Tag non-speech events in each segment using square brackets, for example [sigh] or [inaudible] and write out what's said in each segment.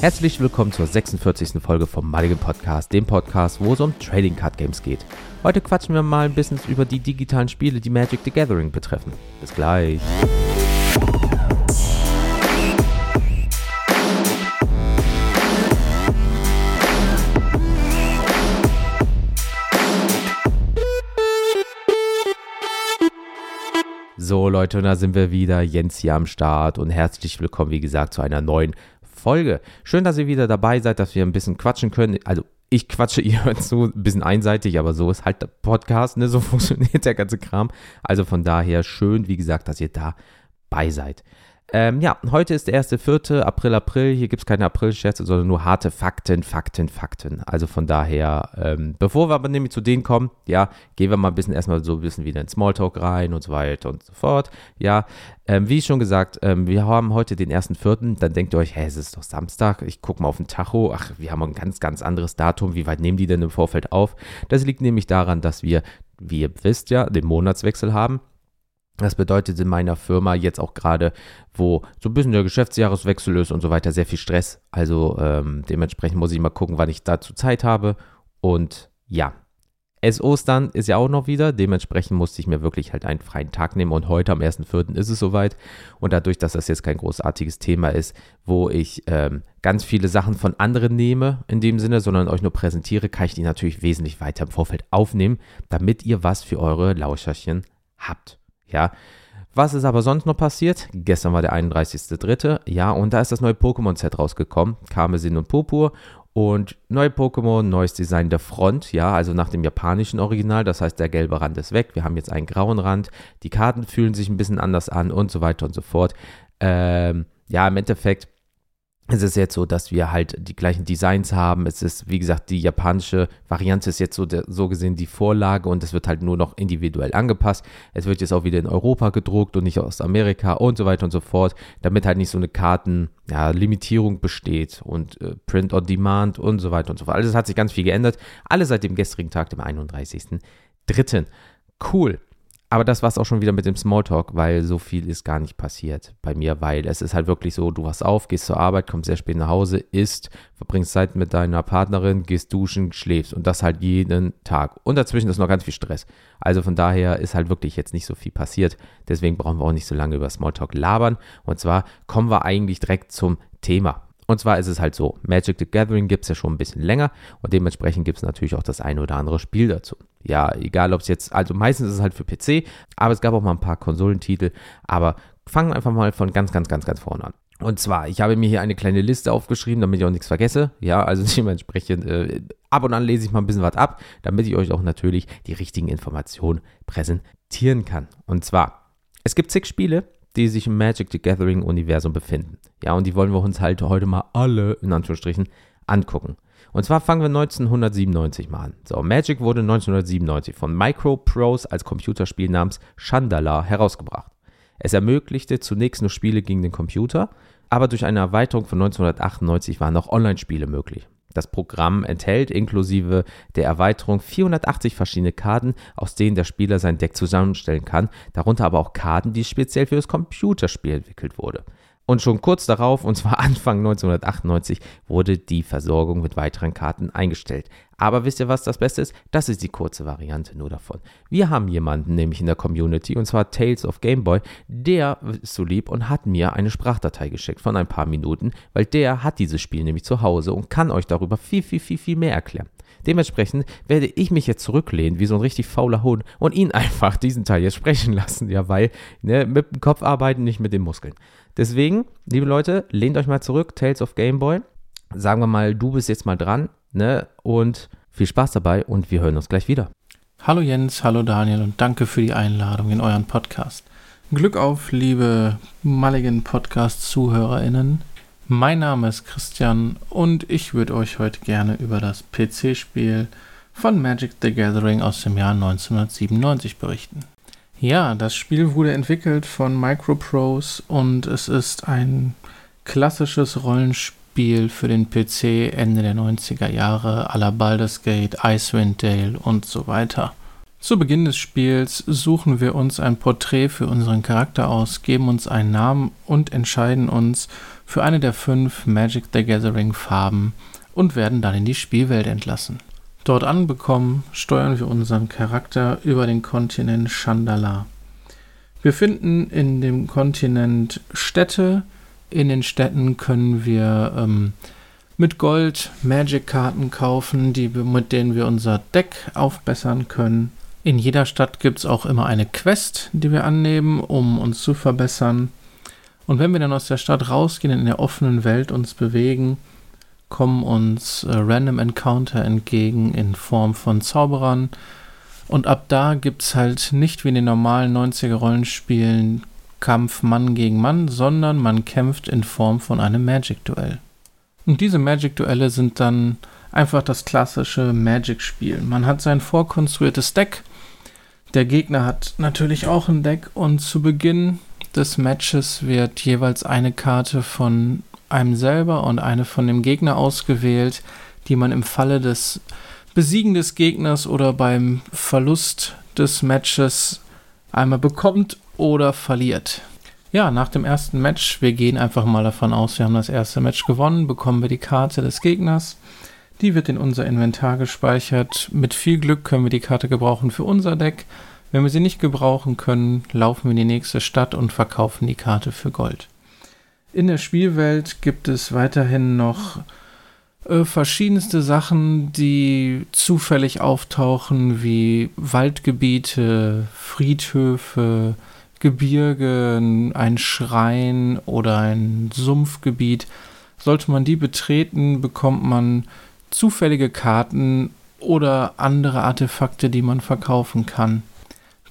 Herzlich willkommen zur 46. Folge vom Mulligan Podcast, dem Podcast, wo es um Trading Card Games geht. Heute quatschen wir mal ein bisschen über die digitalen Spiele, die Magic the Gathering betreffen. Bis gleich. So Leute, und da sind wir wieder, Jens hier am Start und herzlich willkommen, wie gesagt, zu einer neuen Folge. Schön, dass ihr wieder dabei seid, dass wir ein bisschen quatschen können. Also ich quatsche, [laughs] ihr hört so ein bisschen einseitig, aber so ist halt der Podcast, ne? so [laughs] funktioniert der ganze Kram. Also von daher schön, wie gesagt, dass ihr dabei seid. Ähm, ja, heute ist der erste, vierte April, April. Hier gibt es keine April-Scherze, sondern nur harte Fakten, Fakten, Fakten. Also von daher, ähm, bevor wir aber nämlich zu denen kommen, ja, gehen wir mal ein bisschen erstmal so ein bisschen wieder in Smalltalk rein und so weiter und so fort. Ja, ähm, wie schon gesagt, ähm, wir haben heute den ersten, vierten. Dann denkt ihr euch, hä, es ist doch Samstag. Ich gucke mal auf den Tacho. Ach, wir haben ein ganz, ganz anderes Datum. Wie weit nehmen die denn im Vorfeld auf? Das liegt nämlich daran, dass wir, wie ihr wisst ja, den Monatswechsel haben. Das bedeutet in meiner Firma jetzt auch gerade, wo so ein bisschen der Geschäftsjahreswechsel ist und so weiter, sehr viel Stress. Also ähm, dementsprechend muss ich mal gucken, wann ich dazu Zeit habe. Und ja, es Ostern ist ja auch noch wieder. Dementsprechend musste ich mir wirklich halt einen freien Tag nehmen. Und heute am 1.4. ist es soweit. Und dadurch, dass das jetzt kein großartiges Thema ist, wo ich ähm, ganz viele Sachen von anderen nehme, in dem Sinne, sondern euch nur präsentiere, kann ich die natürlich wesentlich weiter im Vorfeld aufnehmen, damit ihr was für eure Lauscherchen habt. Ja. Was ist aber sonst noch passiert? Gestern war der 31.3. Ja, und da ist das neue Pokémon-Set rausgekommen. Karmesin und Purpur. Und neue Pokémon, neues Design der Front, ja, also nach dem japanischen Original, das heißt, der gelbe Rand ist weg, wir haben jetzt einen grauen Rand, die Karten fühlen sich ein bisschen anders an und so weiter und so fort. Ähm, ja, im Endeffekt es ist jetzt so, dass wir halt die gleichen Designs haben. Es ist, wie gesagt, die japanische Variante ist jetzt so, so gesehen die Vorlage und es wird halt nur noch individuell angepasst. Es wird jetzt auch wieder in Europa gedruckt und nicht aus Amerika und so weiter und so fort, damit halt nicht so eine Kartenlimitierung ja, besteht und äh, Print on Demand und so weiter und so fort. Also es hat sich ganz viel geändert. Alles seit dem gestrigen Tag, dem 31.03. Cool. Aber das war es auch schon wieder mit dem Smalltalk, weil so viel ist gar nicht passiert bei mir, weil es ist halt wirklich so, du wachst auf, gehst zur Arbeit, kommst sehr spät nach Hause, isst, verbringst Zeit mit deiner Partnerin, gehst duschen, schläfst und das halt jeden Tag. Und dazwischen ist noch ganz viel Stress. Also von daher ist halt wirklich jetzt nicht so viel passiert. Deswegen brauchen wir auch nicht so lange über Smalltalk labern. Und zwar kommen wir eigentlich direkt zum Thema. Und zwar ist es halt so, Magic the Gathering gibt es ja schon ein bisschen länger und dementsprechend gibt es natürlich auch das eine oder andere Spiel dazu. Ja, egal ob es jetzt, also meistens ist es halt für PC, aber es gab auch mal ein paar Konsolentitel, aber fangen wir einfach mal von ganz, ganz, ganz, ganz vorne an. Und zwar, ich habe mir hier eine kleine Liste aufgeschrieben, damit ich auch nichts vergesse. Ja, also [laughs] dementsprechend äh, ab und an lese ich mal ein bisschen was ab, damit ich euch auch natürlich die richtigen Informationen präsentieren kann. Und zwar, es gibt zig Spiele, die sich im Magic the Gathering Universum befinden. Ja, und die wollen wir uns halt heute mal alle, in Anführungsstrichen, angucken. Und zwar fangen wir 1997 mal an. So, Magic wurde 1997 von Microprose als Computerspiel namens Chandala herausgebracht. Es ermöglichte zunächst nur Spiele gegen den Computer, aber durch eine Erweiterung von 1998 waren auch Online-Spiele möglich. Das Programm enthält inklusive der Erweiterung 480 verschiedene Karten, aus denen der Spieler sein Deck zusammenstellen kann, darunter aber auch Karten, die speziell für das Computerspiel entwickelt wurde. Und schon kurz darauf, und zwar [laughs] Anfang 1998, wurde die Versorgung mit weiteren Karten eingestellt. Aber wisst ihr, was das Beste ist? Das ist die kurze Variante nur davon. Wir haben jemanden nämlich in der Community, und zwar Tales of Gameboy, der ist so lieb und hat mir eine Sprachdatei geschickt von ein paar Minuten, weil der hat dieses Spiel nämlich zu Hause und kann euch darüber viel, viel, viel, viel mehr erklären. Dementsprechend werde ich mich jetzt zurücklehnen, wie so ein richtig fauler Hund, und ihn [laughs] einfach diesen Teil jetzt sprechen lassen, ja, weil ne, mit dem Kopf arbeiten, nicht mit den Muskeln. Deswegen, liebe Leute, lehnt euch mal zurück, Tales of Game Boy. Sagen wir mal, du bist jetzt mal dran, ne? Und viel Spaß dabei und wir hören uns gleich wieder. Hallo Jens, hallo Daniel und danke für die Einladung in euren Podcast. Glück auf, liebe Mulligan Podcast-ZuhörerInnen. Mein Name ist Christian und ich würde euch heute gerne über das PC-Spiel von Magic the Gathering aus dem Jahr 1997 berichten. Ja, das Spiel wurde entwickelt von Microprose und es ist ein klassisches Rollenspiel für den PC Ende der 90er Jahre, à la Baldur's Gate, Icewind Dale und so weiter. Zu Beginn des Spiels suchen wir uns ein Porträt für unseren Charakter aus, geben uns einen Namen und entscheiden uns für eine der fünf Magic the Gathering Farben und werden dann in die Spielwelt entlassen. Dort anbekommen, steuern wir unseren Charakter über den Kontinent Chandala. Wir finden in dem Kontinent Städte. In den Städten können wir ähm, mit Gold Magic-Karten kaufen, die, mit denen wir unser Deck aufbessern können. In jeder Stadt gibt es auch immer eine Quest, die wir annehmen, um uns zu verbessern. Und wenn wir dann aus der Stadt rausgehen, in der offenen Welt uns bewegen, kommen uns äh, Random Encounter entgegen in Form von Zauberern. Und ab da gibt es halt nicht wie in den normalen 90er Rollenspielen Kampf Mann gegen Mann, sondern man kämpft in Form von einem Magic-Duell. Und diese Magic-Duelle sind dann einfach das klassische Magic-Spiel. Man hat sein vorkonstruiertes Deck. Der Gegner hat natürlich auch ein Deck und zu Beginn des Matches wird jeweils eine Karte von einem selber und eine von dem Gegner ausgewählt, die man im Falle des Besiegen des Gegners oder beim Verlust des Matches einmal bekommt oder verliert. Ja, nach dem ersten Match, wir gehen einfach mal davon aus, wir haben das erste Match gewonnen, bekommen wir die Karte des Gegners. Die wird in unser Inventar gespeichert. Mit viel Glück können wir die Karte gebrauchen für unser Deck. Wenn wir sie nicht gebrauchen können, laufen wir in die nächste Stadt und verkaufen die Karte für Gold. In der Spielwelt gibt es weiterhin noch äh, verschiedenste Sachen, die zufällig auftauchen, wie Waldgebiete, Friedhöfe, Gebirge, ein Schrein oder ein Sumpfgebiet. Sollte man die betreten, bekommt man zufällige Karten oder andere Artefakte, die man verkaufen kann.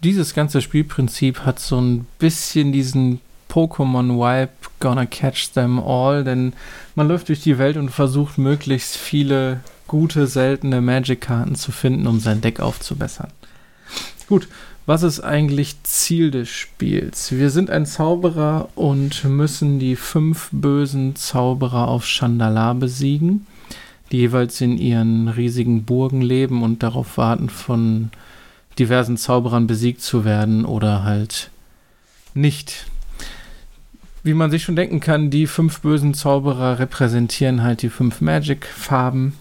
Dieses ganze Spielprinzip hat so ein bisschen diesen Pokémon-Vibe, gonna catch them all, denn man läuft durch die Welt und versucht möglichst viele gute, seltene Magic-Karten zu finden, um sein Deck aufzubessern. Gut, was ist eigentlich Ziel des Spiels? Wir sind ein Zauberer und müssen die fünf bösen Zauberer auf Chandala besiegen, die jeweils in ihren riesigen Burgen leben und darauf warten, von diversen Zauberern besiegt zu werden oder halt nicht. Wie man sich schon denken kann, die fünf bösen Zauberer repräsentieren halt die fünf Magic-Farben.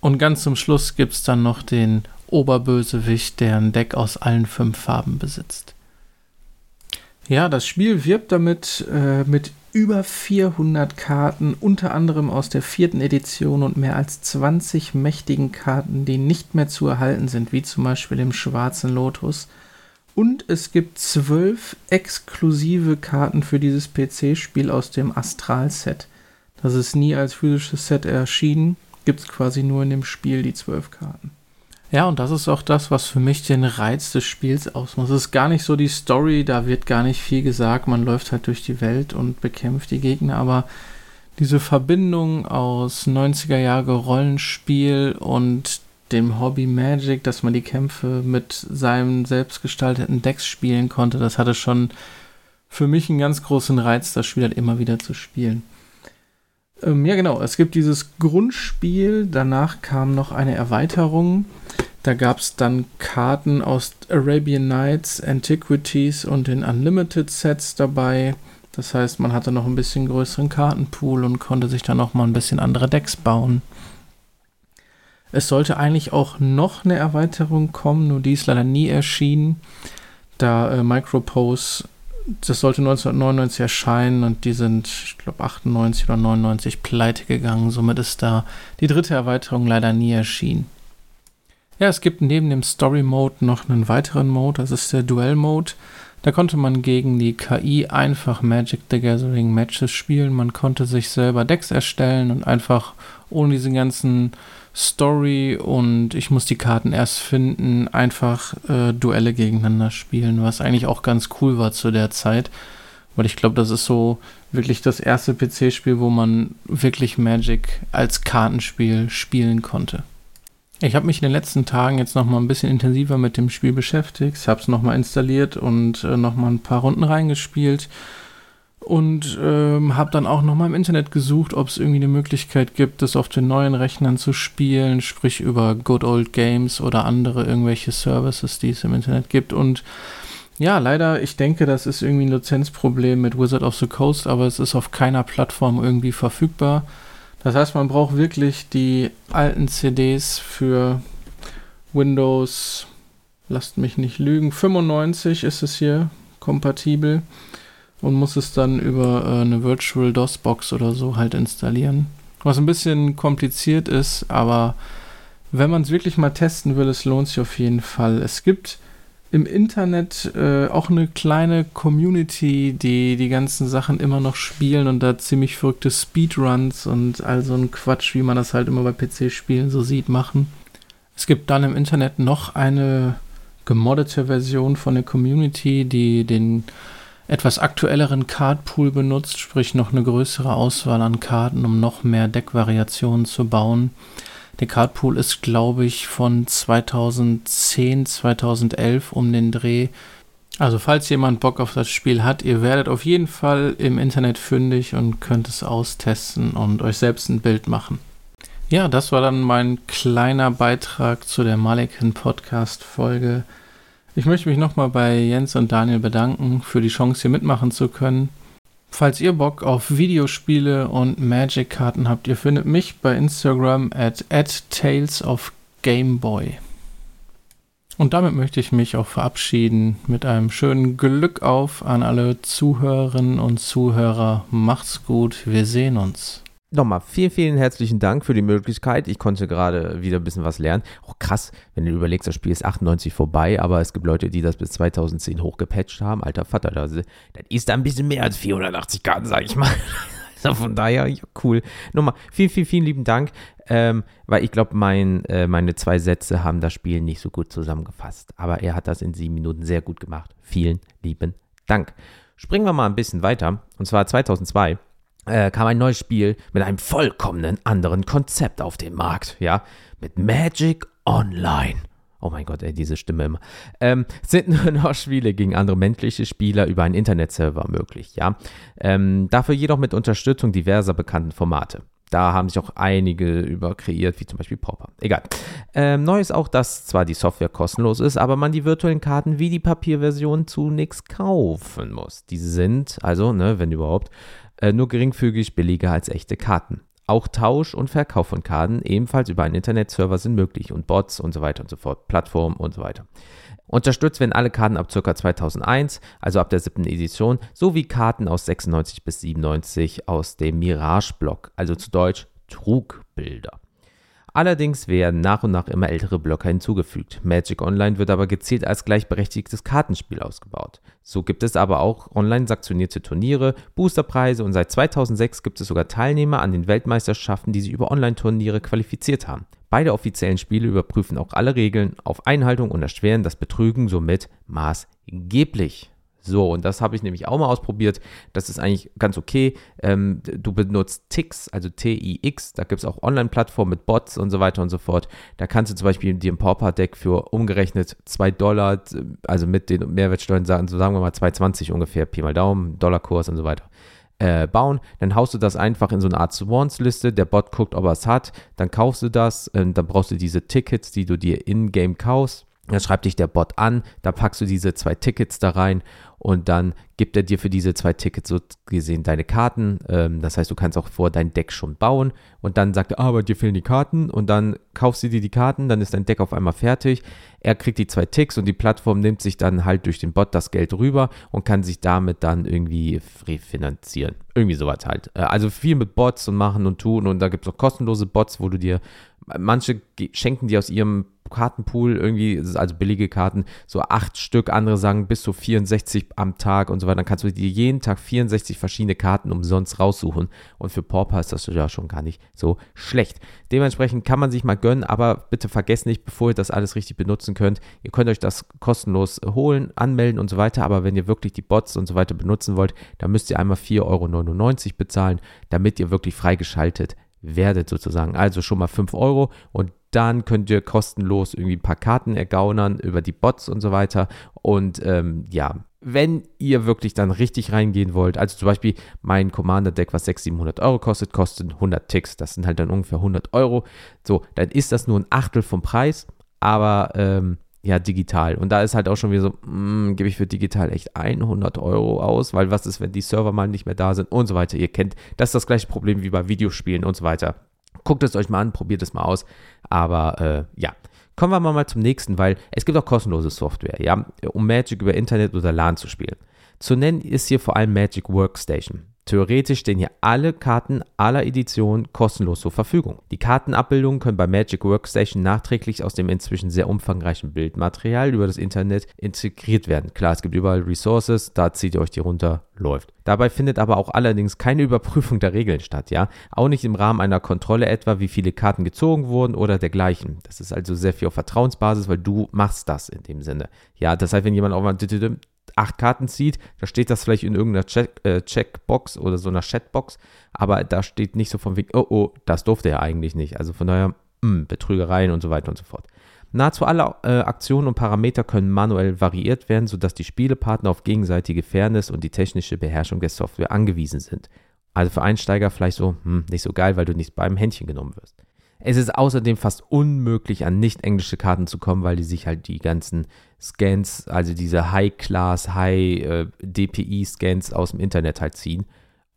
Und ganz zum Schluss gibt es dann noch den Oberbösewicht, der ein Deck aus allen fünf Farben besitzt. Ja, das Spiel wirbt damit äh, mit über 400 Karten, unter anderem aus der vierten Edition und mehr als 20 mächtigen Karten, die nicht mehr zu erhalten sind, wie zum Beispiel dem Schwarzen Lotus. Und es gibt zwölf exklusive Karten für dieses PC-Spiel aus dem Astral-Set. Das ist nie als physisches Set erschienen, gibt es quasi nur in dem Spiel die zwölf Karten. Ja, und das ist auch das, was für mich den Reiz des Spiels ausmacht. Es ist gar nicht so die Story, da wird gar nicht viel gesagt. Man läuft halt durch die Welt und bekämpft die Gegner, aber diese Verbindung aus 90er Jahre Rollenspiel und dem Hobby Magic, dass man die Kämpfe mit seinem selbstgestalteten Decks spielen konnte, das hatte schon für mich einen ganz großen Reiz, das Spiel halt immer wieder zu spielen. Ähm, ja, genau. Es gibt dieses Grundspiel. Danach kam noch eine Erweiterung. Da gab es dann Karten aus Arabian Nights, Antiquities und den Unlimited Sets dabei. Das heißt, man hatte noch ein bisschen größeren Kartenpool und konnte sich dann noch mal ein bisschen andere Decks bauen. Es sollte eigentlich auch noch eine Erweiterung kommen, nur die ist leider nie erschienen, da äh, Micropose das sollte 1999 erscheinen und die sind, ich glaube, 98 oder 99 pleite gegangen. Somit ist da die dritte Erweiterung leider nie erschienen. Ja, es gibt neben dem Story Mode noch einen weiteren Mode, das ist der Duell Mode. Da konnte man gegen die KI einfach Magic the Gathering Matches spielen. Man konnte sich selber Decks erstellen und einfach ohne diesen ganzen Story und ich muss die Karten erst finden, einfach äh, Duelle gegeneinander spielen, was eigentlich auch ganz cool war zu der Zeit. Weil ich glaube, das ist so wirklich das erste PC-Spiel, wo man wirklich Magic als Kartenspiel spielen konnte. Ich habe mich in den letzten Tagen jetzt noch mal ein bisschen intensiver mit dem Spiel beschäftigt. Habe es noch mal installiert und äh, noch mal ein paar Runden reingespielt. und ähm, habe dann auch nochmal im Internet gesucht, ob es irgendwie eine Möglichkeit gibt, das auf den neuen Rechnern zu spielen, sprich über Good Old Games oder andere irgendwelche Services, die es im Internet gibt. Und ja, leider, ich denke, das ist irgendwie ein Lizenzproblem mit Wizard of the Coast, aber es ist auf keiner Plattform irgendwie verfügbar. Das heißt, man braucht wirklich die alten CDs für Windows, lasst mich nicht lügen, 95 ist es hier kompatibel und muss es dann über äh, eine Virtual DOS Box oder so halt installieren. Was ein bisschen kompliziert ist, aber wenn man es wirklich mal testen will, es lohnt sich auf jeden Fall. Es gibt im Internet äh, auch eine kleine Community, die die ganzen Sachen immer noch spielen und da ziemlich verrückte Speedruns und all so ein Quatsch, wie man das halt immer bei PC-Spielen so sieht, machen. Es gibt dann im Internet noch eine gemoddete Version von der Community, die den etwas aktuelleren Cardpool benutzt, sprich noch eine größere Auswahl an Karten, um noch mehr Deckvariationen zu bauen. Der Cardpool ist, glaube ich, von 2010, 2011 um den Dreh. Also falls jemand Bock auf das Spiel hat, ihr werdet auf jeden Fall im Internet fündig und könnt es austesten und euch selbst ein Bild machen. Ja, das war dann mein kleiner Beitrag zu der Malikan Podcast Folge. Ich möchte mich nochmal bei Jens und Daniel bedanken für die Chance, hier mitmachen zu können. Falls ihr Bock auf Videospiele und Magic-Karten habt, ihr findet mich bei Instagram at, at Tales of Gameboy. Und damit möchte ich mich auch verabschieden mit einem schönen Glück auf an alle Zuhörerinnen und Zuhörer. Macht's gut, wir sehen uns. Nochmal vielen, vielen herzlichen Dank für die Möglichkeit. Ich konnte gerade wieder ein bisschen was lernen. Auch oh, krass, wenn du überlegst, das Spiel ist 98 vorbei, aber es gibt Leute, die das bis 2010 hochgepatcht haben. Alter Vater, das, das ist ein bisschen mehr als 480 Karten, sag ich mal. [laughs] Also von daher, ja, cool. Nochmal, vielen, vielen, vielen lieben Dank, ähm, weil ich glaube, mein, äh, meine zwei Sätze haben das Spiel nicht so gut zusammengefasst. Aber er hat das in sieben Minuten sehr gut gemacht. Vielen lieben Dank. Springen wir mal ein bisschen weiter. Und zwar 2002 äh, kam ein neues Spiel mit einem vollkommenen anderen Konzept auf den Markt, ja, mit Magic Online. Oh mein Gott, ey, diese Stimme immer. Ähm, sind [laughs] nur noch Spiele gegen andere menschliche Spieler über einen Internetserver möglich, ja. Ähm, dafür jedoch mit Unterstützung diverser bekannten Formate. Da haben sich auch einige über kreiert, wie zum Beispiel Popper. Egal. Ähm, neu ist auch, dass zwar die Software kostenlos ist, aber man die virtuellen Karten wie die Papierversion zunächst kaufen muss. Diese sind, also, ne, wenn überhaupt, äh, nur geringfügig billiger als echte Karten. Auch Tausch und Verkauf von Karten ebenfalls über einen Internetserver sind möglich und Bots und so weiter und so fort, Plattformen und so weiter. Unterstützt werden alle Karten ab ca. 2001, also ab der siebten Edition, sowie Karten aus 96 bis 97 aus dem Mirage-Block, also zu Deutsch Trugbilder. Allerdings werden nach und nach immer ältere Blocker hinzugefügt. Magic Online wird aber gezielt als gleichberechtigtes Kartenspiel ausgebaut. So gibt es aber auch online sanktionierte Turniere, Boosterpreise und seit 2006 gibt es sogar Teilnehmer an den Weltmeisterschaften, die sich über Online-Turniere qualifiziert haben. Beide offiziellen Spiele überprüfen auch alle Regeln auf Einhaltung und erschweren das Betrügen somit maßgeblich. So, und das habe ich nämlich auch mal ausprobiert. Das ist eigentlich ganz okay. Ähm, du benutzt Tix, also T-I-X. Da gibt es auch Online-Plattformen mit Bots und so weiter und so fort. Da kannst du zum Beispiel dir ein Pauper-Deck für umgerechnet 2 Dollar, also mit den Mehrwertsteuern, sagen, so sagen wir mal 2,20 ungefähr, Pi mal Daumen, Dollarkurs und so weiter. Äh, bauen, dann haust du das einfach in so eine Art Swans-Liste, der Bot guckt, ob er es hat, dann kaufst du das, äh, dann brauchst du diese Tickets, die du dir in-game kaufst, dann schreibt dich der Bot an, da packst du diese zwei Tickets da rein und dann gibt er dir für diese zwei Tickets so gesehen deine Karten. Ähm, das heißt, du kannst auch vor dein Deck schon bauen und dann sagt er, ah, aber dir fehlen die Karten und dann kaufst du dir die Karten, dann ist dein Deck auf einmal fertig. Er kriegt die zwei Ticks und die Plattform nimmt sich dann halt durch den Bot das Geld rüber und kann sich damit dann irgendwie refinanzieren. Irgendwie sowas halt. Äh, also viel mit Bots und machen und tun und da gibt es auch kostenlose Bots, wo du dir, manche schenken dir aus ihrem Kartenpool irgendwie, also billige Karten, so acht Stück, andere sagen bis zu 64 am Tag und so weiter. Dann kannst du dir jeden Tag 64 verschiedene Karten umsonst raussuchen. Und für Pauper ist das ja schon gar nicht so schlecht. Dementsprechend kann man sich mal gönnen, aber bitte vergesst nicht, bevor ihr das alles richtig benutzen könnt, ihr könnt euch das kostenlos holen, anmelden und so weiter. Aber wenn ihr wirklich die Bots und so weiter benutzen wollt, dann müsst ihr einmal 4,99 Euro bezahlen, damit ihr wirklich freigeschaltet werdet sozusagen. Also schon mal 5 Euro und dann könnt ihr kostenlos irgendwie ein paar Karten ergaunern über die Bots und so weiter. Und ähm, ja, wenn ihr wirklich dann richtig reingehen wollt, also zum Beispiel mein Commander-Deck, was 600, 700 Euro kostet, kostet 100 Ticks. Das sind halt dann ungefähr 100 Euro. So, dann ist das nur ein Achtel vom Preis, aber ähm, ja, digital. Und da ist halt auch schon wieder so, mm, gebe ich für digital echt 100 Euro aus, weil was ist, wenn die Server mal nicht mehr da sind und so weiter. Ihr kennt, das ist das gleiche Problem wie bei Videospielen und so weiter. Guckt es euch mal an, probiert es mal aus. Aber äh, ja, kommen wir mal zum nächsten, weil es gibt auch kostenlose Software, ja, um Magic über Internet oder LAN zu spielen. Zu nennen ist hier vor allem Magic Workstation. Theoretisch stehen hier alle Karten aller Editionen kostenlos zur Verfügung. Die Kartenabbildungen können bei Magic Workstation nachträglich aus dem inzwischen sehr umfangreichen Bildmaterial über das Internet integriert werden. Klar, es gibt überall Resources, da zieht ihr euch die runter, läuft. Dabei findet aber auch allerdings keine Überprüfung der Regeln statt, ja? Auch nicht im Rahmen einer Kontrolle etwa, wie viele Karten gezogen wurden oder dergleichen. Das ist also sehr viel auf Vertrauensbasis, weil du machst das in dem Sinne. Ja, das heißt, wenn jemand auch mal acht Karten zieht, da steht das vielleicht in irgendeiner Check, äh, Checkbox oder so einer Chatbox, aber da steht nicht so von wegen, oh, oh, das durfte er eigentlich nicht. Also von daher, mh, hm, Betrügereien und so weiter und so fort. Nahezu alle äh, Aktionen und Parameter können manuell variiert werden, sodass die Spielepartner auf gegenseitige Fairness und die technische Beherrschung der Software angewiesen sind. Also für Einsteiger vielleicht so, hm, nicht so geil, weil du nicht beim Händchen genommen wirst. Es ist außerdem fast unmöglich, an nicht englische Karten zu kommen, weil die sich halt die ganzen Scans, also diese High-Class, High-DPI-Scans aus dem Internet halt ziehen.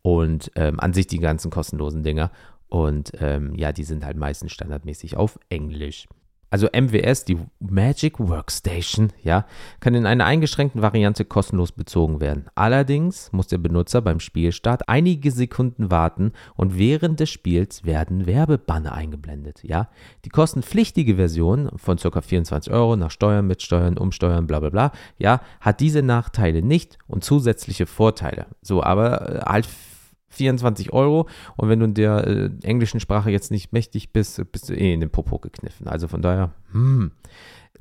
Und ähm, an sich die ganzen kostenlosen Dinger. Und ähm, ja, die sind halt meistens standardmäßig auf Englisch also MWS, die Magic Workstation, ja, kann in einer eingeschränkten Variante kostenlos bezogen werden. Allerdings muss der Benutzer beim Spielstart einige Sekunden warten und während des Spiels werden Werbebanner eingeblendet, ja. Die kostenpflichtige Version von ca. 24 Euro nach Steuern, Mitsteuern, Umsteuern, bla bla bla, ja, hat diese Nachteile nicht und zusätzliche Vorteile. So, aber halt 24 Euro und wenn du in der äh, englischen Sprache jetzt nicht mächtig bist, bist du eh in den Popo gekniffen. Also von daher, hm.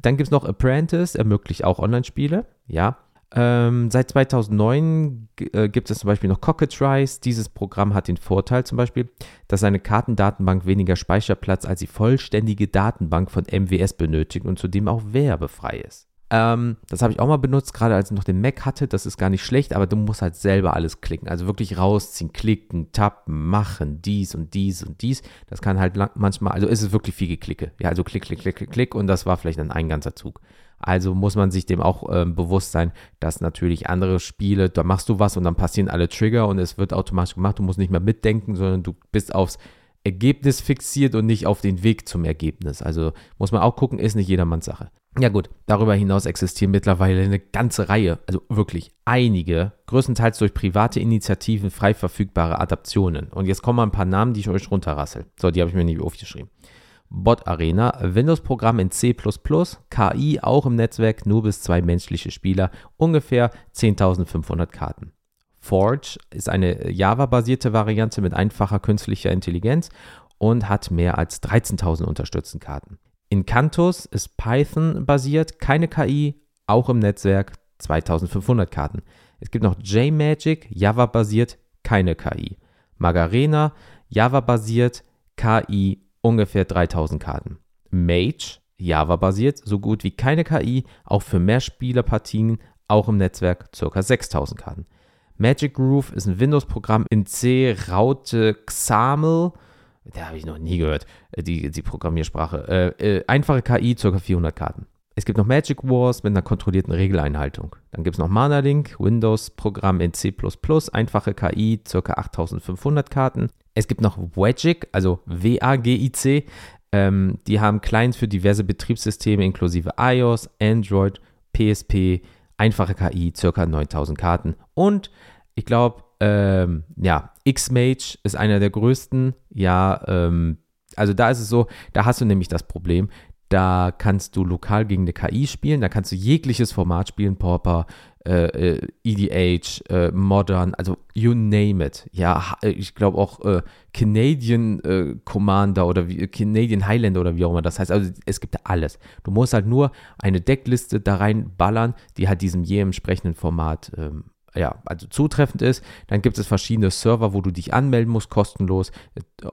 Dann gibt es noch Apprentice, ermöglicht auch Online-Spiele, ja. Ähm, seit 2009 äh, gibt es zum Beispiel noch Cockatrice. Dieses Programm hat den Vorteil zum Beispiel, dass eine Kartendatenbank weniger Speicherplatz als die vollständige Datenbank von MWS benötigt und zudem auch werbefrei ist. Ähm, das habe ich auch mal benutzt, gerade als ich noch den Mac hatte. Das ist gar nicht schlecht, aber du musst halt selber alles klicken. Also wirklich rausziehen, klicken, tappen, machen, dies und dies und dies. Das kann halt manchmal, also ist es wirklich viel Geklicke. Ja, also klick, klick, klick, klick, klick und das war vielleicht dann ein ganzer Zug. Also muss man sich dem auch äh, bewusst sein, dass natürlich andere Spiele, da machst du was und dann passieren alle Trigger und es wird automatisch gemacht. Du musst nicht mehr mitdenken, sondern du bist aufs Ergebnis fixiert und nicht auf den Weg zum Ergebnis. Also muss man auch gucken, ist nicht jedermanns Sache. Ja gut, darüber hinaus existieren mittlerweile eine ganze Reihe, also wirklich einige, größtenteils durch private Initiativen frei verfügbare Adaptionen. Und jetzt kommen mal ein paar Namen, die ich euch runterrassel. So, die habe ich mir nicht aufgeschrieben. Bot Arena, Windows-Programm in C++, KI auch im Netzwerk, nur bis zwei menschliche Spieler, ungefähr 10.500 Karten. Forge ist eine Java-basierte Variante mit einfacher künstlicher Intelligenz und hat mehr als 13.000 unterstützten Karten. In Cantus ist Python basiert, keine KI, auch im Netzwerk 2500 Karten. Es gibt noch JMagic, Java basiert, keine KI. Magarena, Java basiert, KI, ungefähr 3000 Karten. Mage, Java basiert, so gut wie keine KI, auch für Mehrspielerpartien, auch im Netzwerk ca. 6000 Karten. Magic Groove ist ein Windows-Programm in C, Raute, XAML, der habe ich noch nie gehört, die, die Programmiersprache. Äh, äh, einfache KI, ca. 400 Karten. Es gibt noch Magic Wars mit einer kontrollierten Regeleinhaltung. Dann gibt es noch ManaLink, Windows-Programm in C++, einfache KI, ca. 8500 Karten. Es gibt noch Wagic, also W-A-G-I-C. Ähm, die haben Clients für diverse Betriebssysteme inklusive iOS, Android, PSP, einfache KI, ca. 9000 Karten. Und ich glaube, ähm, ja, X-Mage ist einer der größten. Ja, ähm, also da ist es so, da hast du nämlich das Problem, da kannst du lokal gegen eine KI spielen, da kannst du jegliches Format spielen, Pauper, äh, EDH, äh, e Modern, also you name it. Ja, äh, ich glaube auch äh, Canadian äh, Commander oder wie, Canadian Highlander oder wie auch immer das heißt. Also es gibt alles. Du musst halt nur eine Deckliste da reinballern, die halt diesem je entsprechenden Format ähm, ja, also zutreffend ist. Dann gibt es verschiedene Server, wo du dich anmelden musst, kostenlos.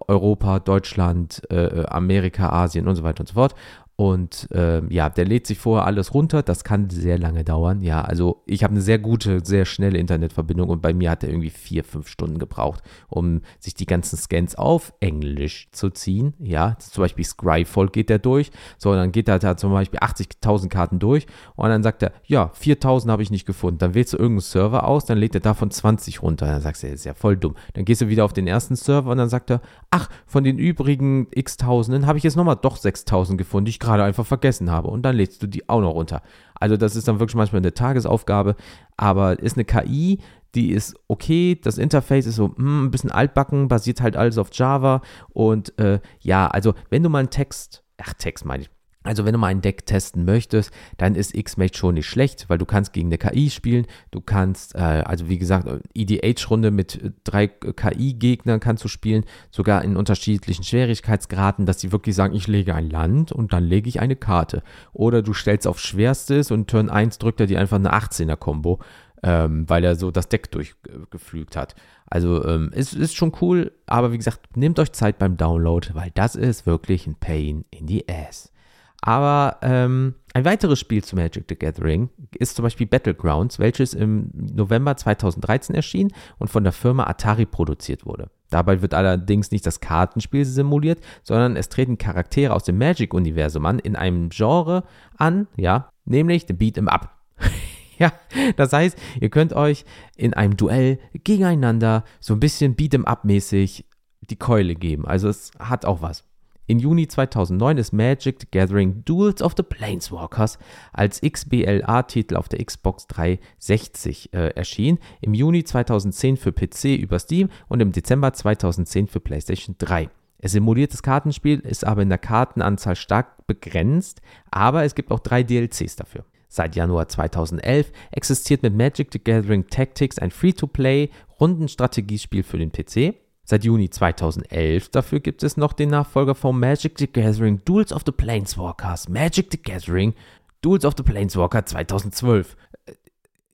Europa, Deutschland, äh, Amerika, Asien und so weiter und so fort. Und äh, ja, der lädt sich vorher alles runter. Das kann sehr lange dauern. Ja, also ich habe eine sehr gute, sehr schnelle Internetverbindung und bei mir hat er irgendwie vier, fünf Stunden gebraucht, um sich die ganzen Scans auf Englisch zu ziehen. Ja, zum Beispiel Scryfall geht der durch. So, dann geht er da zum Beispiel 80.000 Karten durch und dann sagt er, ja, 4.000 habe ich nicht gefunden. Dann wählst du irgendeinen Server aus, dann lädt er davon 20 runter. Dann sagst du, das ist ja voll dumm. Dann gehst du wieder auf den ersten Server und dann sagt er, ach, von den übrigen x Tausenden habe ich jetzt nochmal doch 6.000 gefunden. Ich gerade einfach vergessen habe. Und dann lädst du die auch noch runter. Also das ist dann wirklich manchmal eine Tagesaufgabe, aber ist eine KI, die ist okay, das Interface ist so hm, ein bisschen altbacken, basiert halt alles auf Java und äh, ja, also wenn du mal einen Text, ach Text meine ich, also wenn du mal ein Deck testen möchtest, dann ist X-Mate schon nicht schlecht, weil du kannst gegen eine KI spielen. Du kannst, äh, also wie gesagt, EDH-Runde mit drei KI-Gegnern kannst du spielen, sogar in unterschiedlichen Schwierigkeitsgraden, dass sie wirklich sagen, ich lege ein Land und dann lege ich eine Karte. Oder du stellst auf Schwerstes und Turn 1 drückt er dir einfach eine 18er-Kombo, ähm, weil er so das Deck durchgeflügt hat. Also ähm, es ist schon cool, aber wie gesagt, nehmt euch Zeit beim Download, weil das ist wirklich ein Pain in the Ass. Aber ähm, ein weiteres Spiel zu Magic the Gathering ist zum Beispiel Battlegrounds, welches im November 2013 erschien und von der Firma Atari produziert wurde. Dabei wird allerdings nicht das Kartenspiel simuliert, sondern es treten Charaktere aus dem Magic-Universum an, in einem Genre an, ja, nämlich den Beat'em Up. [laughs] ja, das heißt, ihr könnt euch in einem Duell gegeneinander so ein bisschen Beat'em Up-mäßig die Keule geben. Also es hat auch was. Im Juni 2009 ist Magic the Gathering Duels of the Planeswalkers als XBLA-Titel auf der Xbox 360 äh, erschienen, im Juni 2010 für PC über Steam und im Dezember 2010 für PlayStation 3. Es simuliert das Kartenspiel, ist aber in der Kartenanzahl stark begrenzt, aber es gibt auch drei DLCs dafür. Seit Januar 2011 existiert mit Magic the Gathering Tactics ein Free-to-Play Rundenstrategiespiel für den PC. Seit Juni 2011 dafür gibt es noch den Nachfolger von Magic the Gathering Duels of the Planeswalkers. Magic the Gathering Duels of the Planeswalker 2012. Äh,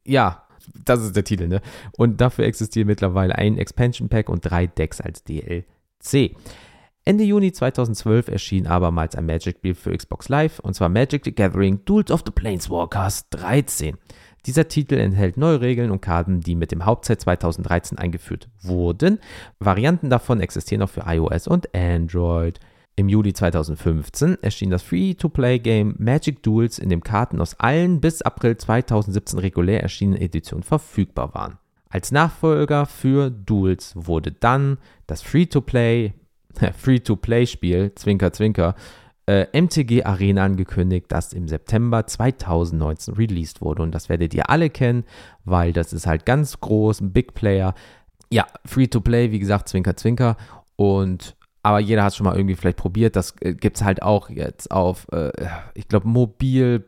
ja, das ist der Titel, ne? Und dafür existiert mittlerweile ein Expansion Pack und drei Decks als DLC. Ende Juni 2012 erschien abermals ein Magic-Spiel für Xbox Live, und zwar Magic the Gathering Duels of the Planeswalkers 13. Dieser Titel enthält neue Regeln und Karten, die mit dem Hauptset 2013 eingeführt wurden. Varianten davon existieren auch für iOS und Android. Im Juli 2015 erschien das Free-to-Play-Game Magic Duels, in dem Karten aus allen bis April 2017 regulär erschienenen Editionen verfügbar waren. Als Nachfolger für Duels wurde dann das Free-to-Play [laughs] Free-to-Play-Spiel Zwinker Zwinker äh, MTG Arena angekündigt, das im September 2019 released wurde. Und das werdet ihr alle kennen, weil das ist halt ganz groß, ein Big Player. Ja, Free-to-Play, wie gesagt, Zwinker, Zwinker. Und aber jeder hat es schon mal irgendwie vielleicht probiert. Das äh, gibt es halt auch jetzt auf, äh, ich glaube, mobil.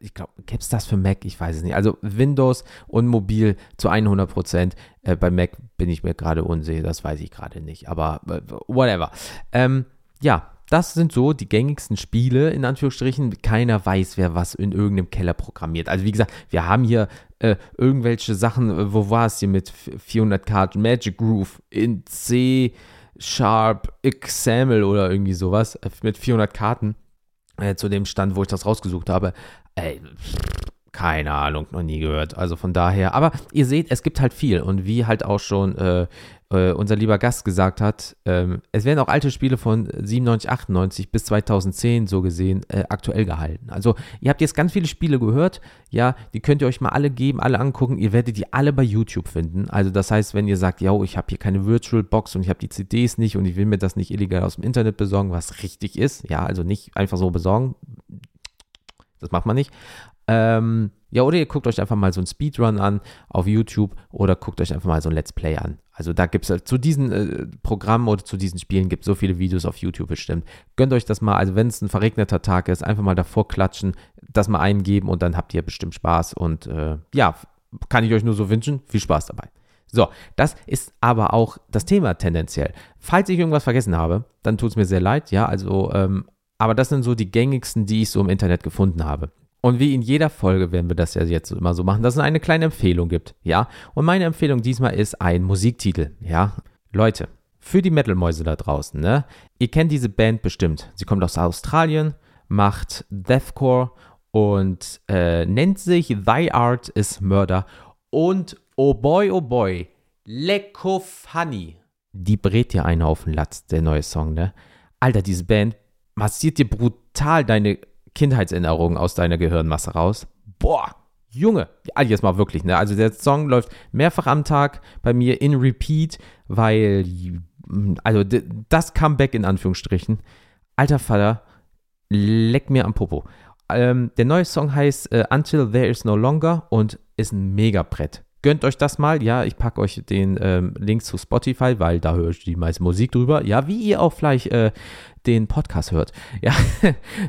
Ich glaube, gibt es das für Mac? Ich weiß es nicht. Also Windows und mobil zu 100 Prozent. Äh, bei Mac bin ich mir gerade unsicher, das weiß ich gerade nicht. Aber äh, whatever. Ähm, ja, das sind so die gängigsten Spiele, in Anführungsstrichen. Keiner weiß, wer was in irgendeinem Keller programmiert. Also wie gesagt, wir haben hier äh, irgendwelche Sachen, äh, wo war es hier mit 400 Karten? Magic Groove in C Sharp XAML oder irgendwie sowas äh, mit 400 Karten äh, zu dem Stand, wo ich das rausgesucht habe. Ey, keine Ahnung, noch nie gehört. Also von daher, aber ihr seht, es gibt halt viel und wie halt auch schon äh, äh, unser lieber Gast gesagt hat, ähm, es werden auch alte Spiele von 97, 98 bis 2010 so gesehen äh, aktuell gehalten. Also ihr habt jetzt ganz viele Spiele gehört, ja, die könnt ihr euch mal alle geben, alle angucken, ihr werdet die alle bei YouTube finden. Also das heißt, wenn ihr sagt, ja, ich habe hier keine Virtual Box und ich habe die CDs nicht und ich will mir das nicht illegal aus dem Internet besorgen, was richtig ist, ja, also nicht einfach so besorgen, das macht man nicht. Ähm, ja, oder ihr guckt euch einfach mal so ein Speedrun an auf YouTube oder guckt euch einfach mal so ein Let's Play an. Also da gibt es äh, zu diesen äh, Programmen oder zu diesen Spielen gibt so viele Videos auf YouTube bestimmt. Gönnt euch das mal, also wenn es ein verregneter Tag ist, einfach mal davor klatschen, das mal eingeben und dann habt ihr bestimmt Spaß. Und äh, ja, kann ich euch nur so wünschen. Viel Spaß dabei. So, das ist aber auch das Thema tendenziell. Falls ich irgendwas vergessen habe, dann tut es mir sehr leid, ja, also, ähm, aber das sind so die gängigsten, die ich so im Internet gefunden habe. Und wie in jeder Folge werden wir das ja jetzt immer so machen, dass es eine kleine Empfehlung gibt, ja. Und meine Empfehlung diesmal ist ein Musiktitel, ja. Leute, für die Metal-Mäuse da draußen, ne? Ihr kennt diese Band bestimmt. Sie kommt aus Australien, macht Deathcore und äh, nennt sich Thy Art is Murder. Und oh boy, oh boy, Lecko Funny. Die brät dir einen auf den Latz, der neue Song, ne? Alter, diese Band massiert dir brutal deine Kindheitserinnerungen aus deiner Gehirnmasse raus. Boah, Junge, jetzt mal wirklich, ne? Also der Song läuft mehrfach am Tag bei mir in Repeat, weil, also das Comeback in Anführungsstrichen, alter Vater, leck mir am Popo. Ähm, der neue Song heißt äh, Until There Is No Longer und ist ein Mega-Brett. Gönnt euch das mal. Ja, ich packe euch den ähm, Link zu Spotify, weil da höre ich die meiste Musik drüber. Ja, wie ihr auch vielleicht äh, den Podcast hört. [laughs] Ja,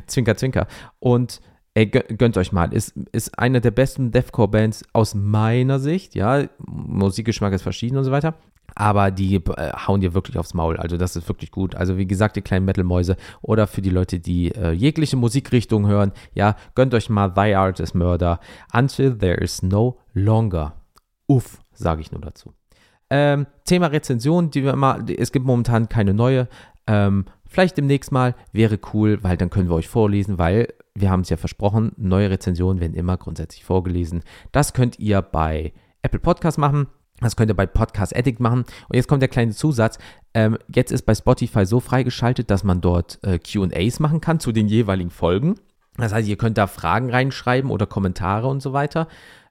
zwinker, zwinker. Und ey, gönnt euch mal. Ist, ist eine der besten Deathcore-Bands aus meiner Sicht. Ja, Musikgeschmack ist verschieden und so weiter. Aber die äh, hauen dir wirklich aufs Maul. Also das ist wirklich gut. Also wie gesagt, die kleinen Metal-Mäuse. Oder für die Leute, die äh, jegliche Musikrichtung hören. Ja, gönnt euch mal Thy Art is Murder. Until there is no longer. Uff, sage ich nur dazu. Ähm, Thema Rezension, die wir immer, es gibt momentan keine neue. Ähm, vielleicht demnächst mal, wäre cool, weil dann können wir euch vorlesen, weil wir haben es ja versprochen, neue Rezensionen werden immer grundsätzlich vorgelesen. Das könnt ihr bei Apple Podcast machen. Das könnt ihr bei Podcast Addict machen. Und jetzt kommt der kleine Zusatz. Ähm, jetzt ist bei Spotify so freigeschaltet, dass man dort äh, QAs machen kann zu den jeweiligen Folgen. Das heißt, ihr könnt da Fragen reinschreiben oder Kommentare und so weiter.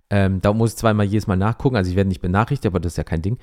Ähm, da muss ich zweimal jedes Mal nachgucken, also ich werde nicht benachrichtigt, aber das ist ja kein Ding.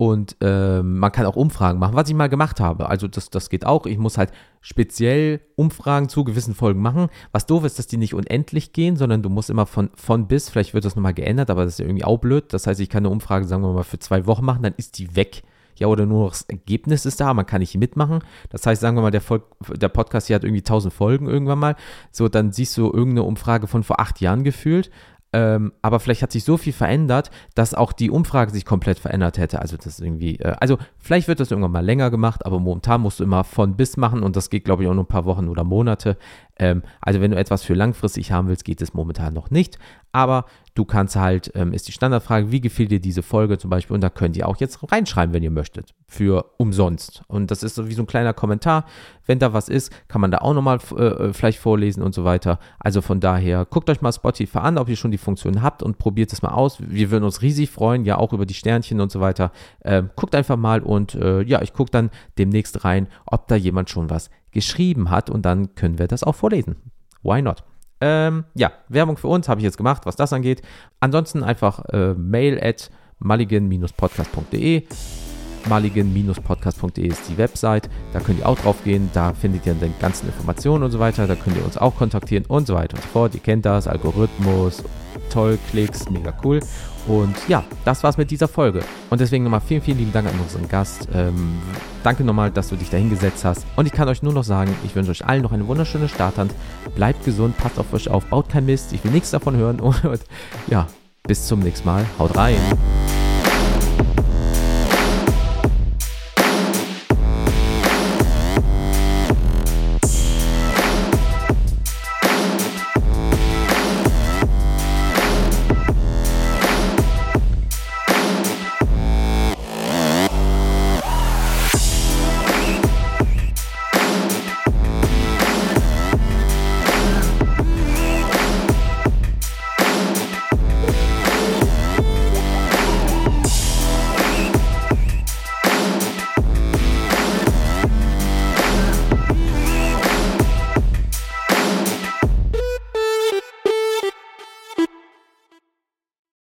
Und ähm, man kann auch Umfragen machen, was ich mal gemacht habe. Also das, das geht auch. Ich muss halt speziell Umfragen zu gewissen Folgen machen. Was doof ist, dass die nicht unendlich gehen, sondern du musst immer von, von bis, vielleicht wird das nochmal geändert, aber das ist ja irgendwie auch blöd. Das heißt, ich kann eine Umfrage, sagen wir mal, für zwei Wochen machen, dann ist die weg. Ja, oder nur das Ergebnis ist da, man kann nicht mitmachen. Das heißt, sagen wir mal, der, Volk, der Podcast hier hat irgendwie 1000 Folgen irgendwann mal. So, dann siehst du irgendeine Umfrage von vor acht Jahren gefühlt ähm, aber vielleicht hat sich so viel verändert, dass auch die Umfrage sich komplett verändert hätte. Also das irgendwie, äh, also vielleicht wird das irgendwann mal länger gemacht, aber momentan musst du immer von bis machen und das geht, glaube ich, auch nur ein paar Wochen oder Monate. Ähm, also wenn du etwas für langfristig haben willst, geht es momentan noch nicht. Aber du kannst halt, ähm, ist die Standardfrage, wie gefiel dir diese Folge zum Beispiel? Und da könnt ihr auch jetzt reinschreiben, wenn ihr möchtet, für umsonst. Und das ist so wie so ein kleiner Kommentar. Wenn da was ist, kann man da auch nochmal äh, äh, vielleicht vorlesen und so weiter. Also von daher, guckt euch mal Spotify an, ob ihr schon die Funktion habt und probiert es mal aus. Wir würden uns riesig freuen, ja auch über die Sternchen und so weiter. Ähm, guckt einfach mal und äh, ja, ich gucke dann demnächst rein, ob da jemand schon was geschrieben hat und dann können wir das auch vorlesen. Why not? Ähm, ja, Werbung für uns habe ich jetzt gemacht, was das angeht. Ansonsten einfach äh, mail at mulligan-podcast.de. Mulligan-podcast.de ist die Website. Da könnt ihr auch drauf gehen. Da findet ihr dann die ganzen Informationen und so weiter. Da könnt ihr uns auch kontaktieren und so weiter und so fort. Ihr kennt das, Algorithmus, toll, Klicks, mega cool. Und ja, das war's mit dieser Folge. Und deswegen nochmal vielen, vielen lieben Dank an unseren Gast. Ähm, danke nochmal, dass du dich da hingesetzt hast. Und ich kann euch nur noch sagen, ich wünsche euch allen noch eine wunderschöne Starthand. Bleibt gesund, passt auf euch auf, baut kein Mist. Ich will nichts davon hören. [laughs] Und ja, bis zum nächsten Mal. Haut rein.